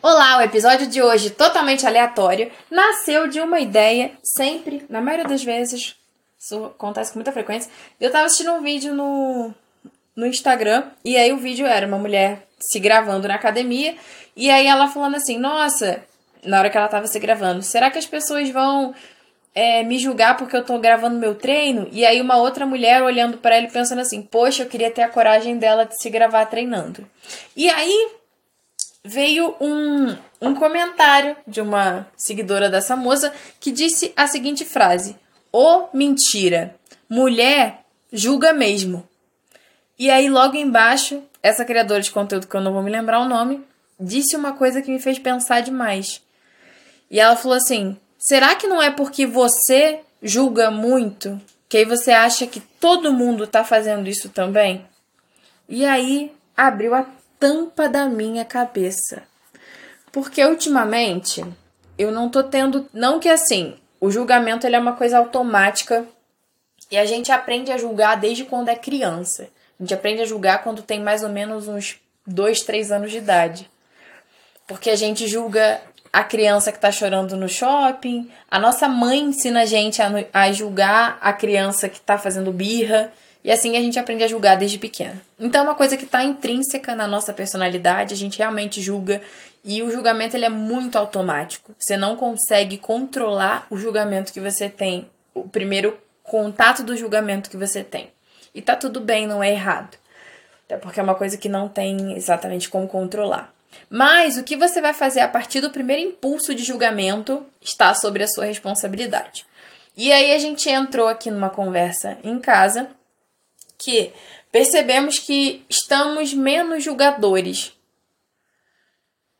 Olá, o episódio de hoje, totalmente aleatório, nasceu de uma ideia, sempre, na maioria das vezes, isso acontece com muita frequência. Eu tava assistindo um vídeo no, no Instagram, e aí o vídeo era uma mulher se gravando na academia, e aí ela falando assim: Nossa, na hora que ela tava se gravando, será que as pessoas vão é, me julgar porque eu tô gravando meu treino? E aí uma outra mulher olhando para ele pensando assim: Poxa, eu queria ter a coragem dela de se gravar treinando. E aí veio um, um comentário de uma seguidora dessa moça que disse a seguinte frase: Ô oh, mentira, mulher julga mesmo. E aí, logo embaixo, essa criadora de conteúdo, que eu não vou me lembrar o nome, disse uma coisa que me fez pensar demais. E ela falou assim: será que não é porque você julga muito que aí você acha que todo mundo tá fazendo isso também? E aí abriu a tampa da minha cabeça. Porque ultimamente eu não tô tendo. Não que assim, o julgamento ele é uma coisa automática e a gente aprende a julgar desde quando é criança. A gente aprende a julgar quando tem mais ou menos uns 2, 3 anos de idade. Porque a gente julga a criança que tá chorando no shopping, a nossa mãe ensina a gente a, a julgar a criança que tá fazendo birra. E assim a gente aprende a julgar desde pequena. Então é uma coisa que está intrínseca na nossa personalidade, a gente realmente julga e o julgamento ele é muito automático. Você não consegue controlar o julgamento que você tem, o primeiro contato do julgamento que você tem. E tá tudo bem, não é errado. Até porque é uma coisa que não tem exatamente como controlar. Mas o que você vai fazer a partir do primeiro impulso de julgamento está sobre a sua responsabilidade. E aí a gente entrou aqui numa conversa em casa que percebemos que estamos menos julgadores.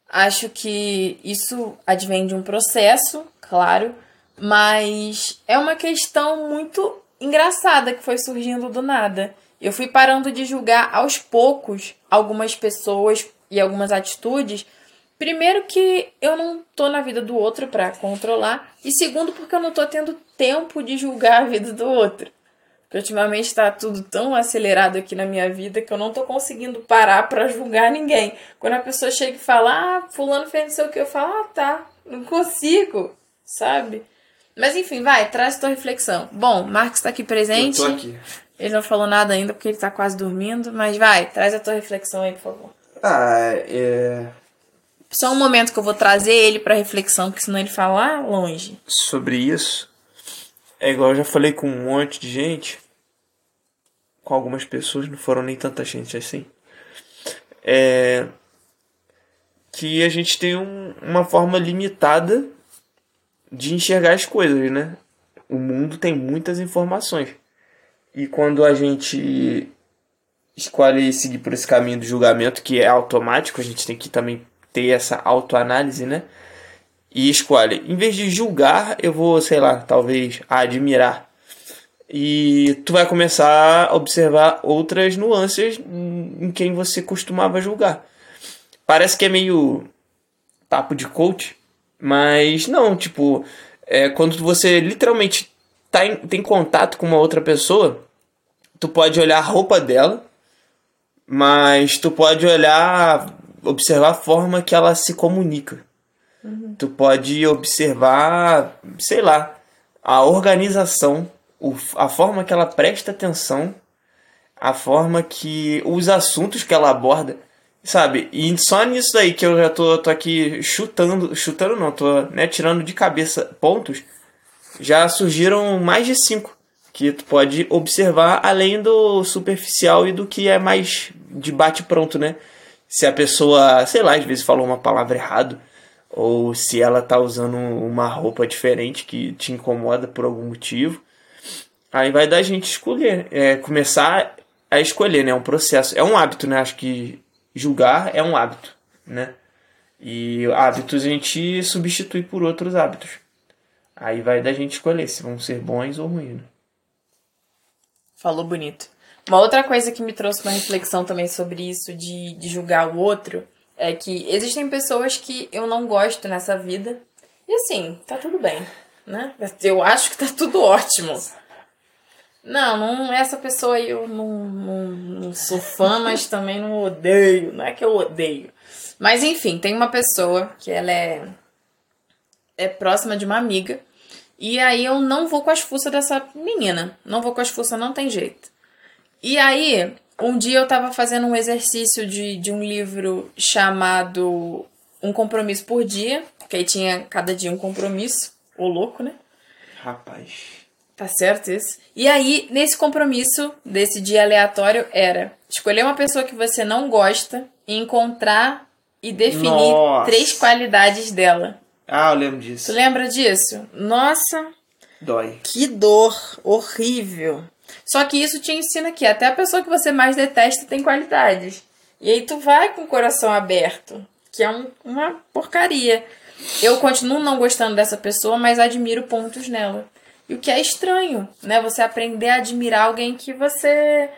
Acho que isso advém de um processo, claro, mas é uma questão muito engraçada que foi surgindo do nada. Eu fui parando de julgar aos poucos algumas pessoas e algumas atitudes. Primeiro que eu não tô na vida do outro para controlar e segundo porque eu não tô tendo tempo de julgar a vida do outro. Porque ultimamente tá tudo tão acelerado aqui na minha vida que eu não tô conseguindo parar para julgar ninguém. Quando a pessoa chega e fala: "Ah, fulano fez não sei o que", eu falo: "Ah, tá, não consigo", sabe? Mas enfim, vai, traz tua reflexão. Bom, Marcos está aqui presente. Eu tô aqui. Ele não falou nada ainda porque ele está quase dormindo, mas vai, traz a tua reflexão aí, por favor. Ah, é. Só um momento que eu vou trazer ele para reflexão, porque senão ele fala longe. Sobre isso, é igual eu já falei com um monte de gente, com algumas pessoas, não foram nem tanta gente assim. É. Que a gente tem um, uma forma limitada de enxergar as coisas, né? O mundo tem muitas informações. E quando a gente escolhe seguir por esse caminho do julgamento, que é automático, a gente tem que também ter essa autoanálise, né? E escolhe, em vez de julgar, eu vou, sei lá, talvez admirar. E tu vai começar a observar outras nuances em quem você costumava julgar. Parece que é meio papo de coach, mas não, tipo, é, quando você literalmente tá em, tem contato com uma outra pessoa, tu pode olhar a roupa dela, mas tu pode olhar, observar a forma que ela se comunica. Uhum. Tu pode observar, sei lá, a organização, a forma que ela presta atenção, a forma que os assuntos que ela aborda. Sabe? E só nisso aí que eu já tô, tô aqui chutando, chutando não, tô né, tirando de cabeça pontos, já surgiram mais de cinco que tu pode observar além do superficial e do que é mais de bate pronto, né? Se a pessoa, sei lá, às vezes falou uma palavra errado, ou se ela tá usando uma roupa diferente que te incomoda por algum motivo. Aí vai da gente escolher, é, começar a escolher, né? É um processo, é um hábito, né? Acho que julgar é um hábito, né? E hábitos a gente substitui por outros hábitos. Aí vai da gente escolher se vão ser bons ou ruins. Né? Falou bonito. Uma outra coisa que me trouxe uma reflexão também sobre isso de, de julgar o outro é que existem pessoas que eu não gosto nessa vida. E assim, tá tudo bem, né? Eu acho que tá tudo ótimo. Não, não essa pessoa aí eu não, não, não sou fã, mas também não odeio. Não é que eu odeio. Mas enfim, tem uma pessoa que ela é é próxima de uma amiga. E aí eu não vou com as fuças dessa menina. Não vou com as fuças, não tem jeito. E aí, um dia eu tava fazendo um exercício de, de um livro chamado Um Compromisso por Dia. Que aí tinha cada dia um compromisso. Ô louco, né? Rapaz. Tá certo isso? E aí, nesse compromisso desse dia aleatório, era escolher uma pessoa que você não gosta e encontrar e definir Nossa. três qualidades dela. Ah, eu lembro disso. Tu lembra disso? Nossa, Dói. que dor horrível. Só que isso te ensina que até a pessoa que você mais detesta tem qualidades. E aí tu vai com o coração aberto, que é um- uma porcaria. Eu continuo não gostando dessa pessoa, mas admiro pontos nela. E o que é estranho, né? Você aprender a admirar alguém que você.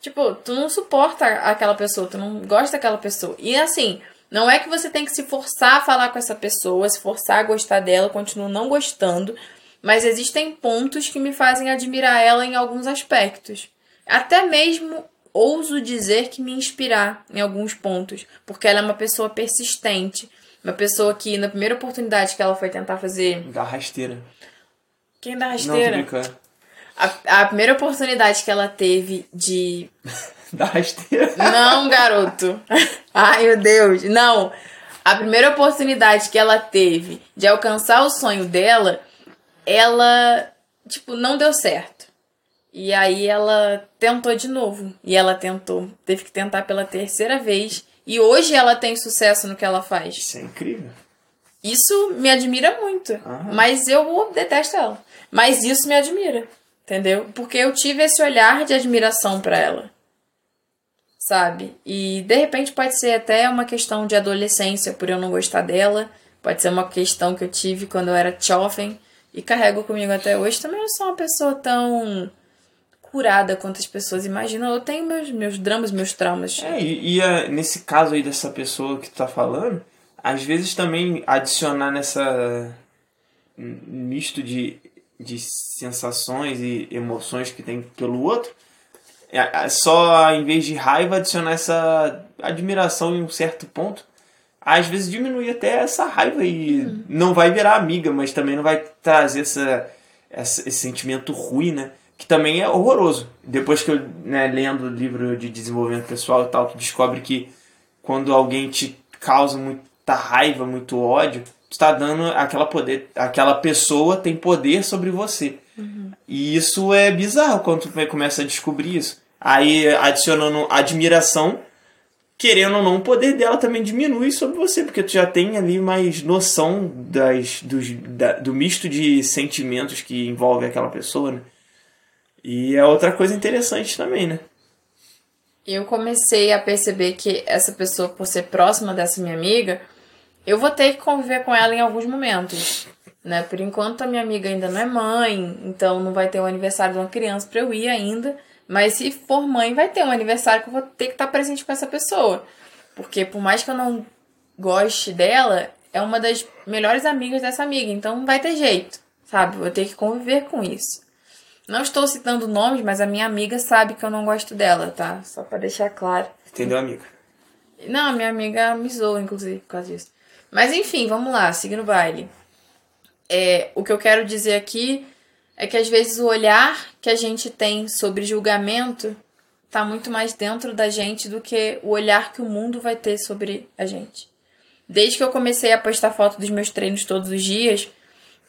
Tipo, tu não suporta aquela pessoa, tu não gosta daquela pessoa. E assim, não é que você tem que se forçar a falar com essa pessoa, se forçar a gostar dela, eu continuo não gostando. Mas existem pontos que me fazem admirar ela em alguns aspectos. Até mesmo ouso dizer que me inspirar em alguns pontos, porque ela é uma pessoa persistente, uma pessoa que na primeira oportunidade que ela foi tentar fazer, Da rasteira. quem dá Não, tô rasteira? brincando. A, a primeira oportunidade que ela teve de Da rasteira. não, garoto. Ai, meu Deus. Não. A primeira oportunidade que ela teve de alcançar o sonho dela, ela, tipo, não deu certo. E aí ela tentou de novo. E ela tentou. Teve que tentar pela terceira vez. E hoje ela tem sucesso no que ela faz. Isso é incrível. Isso me admira muito. Aham. Mas eu detesto ela. Mas isso me admira. Entendeu? Porque eu tive esse olhar de admiração pra ela. Sabe? E de repente pode ser até uma questão de adolescência por eu não gostar dela. Pode ser uma questão que eu tive quando eu era jovem e carrego comigo até hoje. Também não sou uma pessoa tão curada quanto as pessoas imaginam. Eu tenho meus, meus dramas, meus traumas. É, e, e, ah, nesse caso aí dessa pessoa que tu tá falando, às vezes também adicionar nessa misto de, de sensações e emoções que tem pelo outro, é, é só em vez de raiva adicionar essa admiração em um certo ponto, às vezes diminui até essa raiva e não vai virar amiga, mas também não vai trazer essa, essa- esse sentimento ruim, né? Que também é horroroso. Depois que eu, né, lendo o livro de desenvolvimento pessoal e tal, tu descobre que quando alguém te causa muita raiva, muito ódio, tu tá dando aquela poder, aquela pessoa tem poder sobre você. E isso é bizarro quando tu começa a descobrir isso. Aí adicionando admiração, querendo ou não, o poder dela também diminui sobre você, porque tu já tem ali mais noção das, dos, da- do misto de sentimentos que envolve aquela pessoa, né? E é outra coisa interessante também, né? eu comecei a perceber que essa pessoa, por ser próxima dessa minha amiga, eu vou ter que conviver com ela em alguns momentos. Né? Por enquanto, a minha amiga ainda não é mãe, então não vai ter o aniversário de uma criança pra eu ir ainda. Mas se for mãe, vai ter um aniversário que eu vou ter que estar presente com essa pessoa. Porque por mais que eu não goste dela, é uma das melhores amigas dessa amiga, então não vai ter jeito, sabe? Vou ter que conviver com isso. Não estou citando nomes, mas a minha amiga sabe que eu não gosto dela, tá? Só pra deixar claro. Entendeu, amiga? Não, a minha amiga me inclusive, por causa disso. Mas enfim, vamos lá, seguindo o baile. É, o que eu quero dizer aqui é que às vezes o olhar que a gente tem sobre julgamento tá muito mais dentro da gente do que o olhar que o mundo vai ter sobre a gente. Desde que eu comecei a postar foto dos meus treinos todos os dias,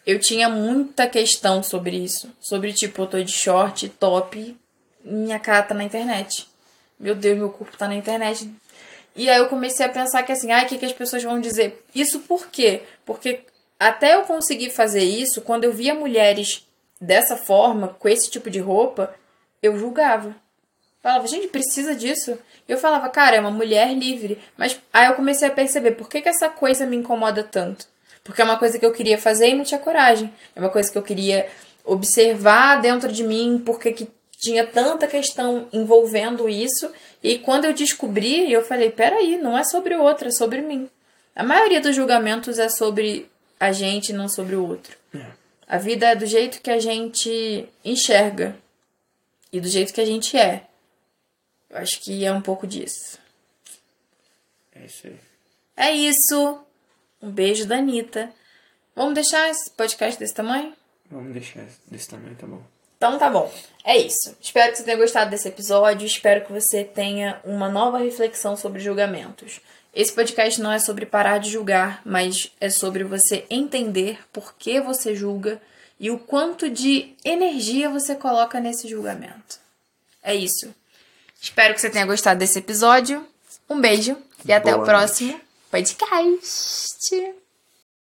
eu tinha muita questão sobre isso. Sobre, tipo, eu tô de short, top, minha cara tá na internet. Meu Deus, meu corpo tá na internet. E aí eu comecei a pensar que assim, ai, o que, que as pessoas vão dizer? Isso por quê? Porque até eu conseguir fazer isso, quando eu via mulheres dessa forma, com esse tipo de roupa, eu julgava. Falava, gente, precisa disso? Eu falava, cara, é uma mulher livre. Mas aí eu comecei a perceber por que, que essa coisa me incomoda tanto. Porque é uma coisa que eu queria fazer e não tinha coragem. É uma coisa que eu queria observar dentro de mim, porque que tinha tanta questão envolvendo isso. E quando eu descobri, eu falei, peraí, não é sobre o outro, é sobre mim. A maioria dos julgamentos é sobre a gente, não sobre o outro. A vida é do jeito que a gente enxerga e do jeito que a gente é. Eu acho que é um pouco disso. É isso aí. É isso. Um beijo da Anitta. Vamos deixar esse podcast desse tamanho? Vamos deixar desse tamanho, tá bom. Então tá bom. É isso. Espero que você tenha gostado desse episódio. Espero que você tenha uma nova reflexão sobre julgamentos. Esse podcast não é sobre parar de julgar, mas é sobre você entender por que você julga e o quanto de energia você coloca nesse julgamento. É isso. Espero que você tenha gostado desse episódio. Um beijo e até Boa o próximo podcast.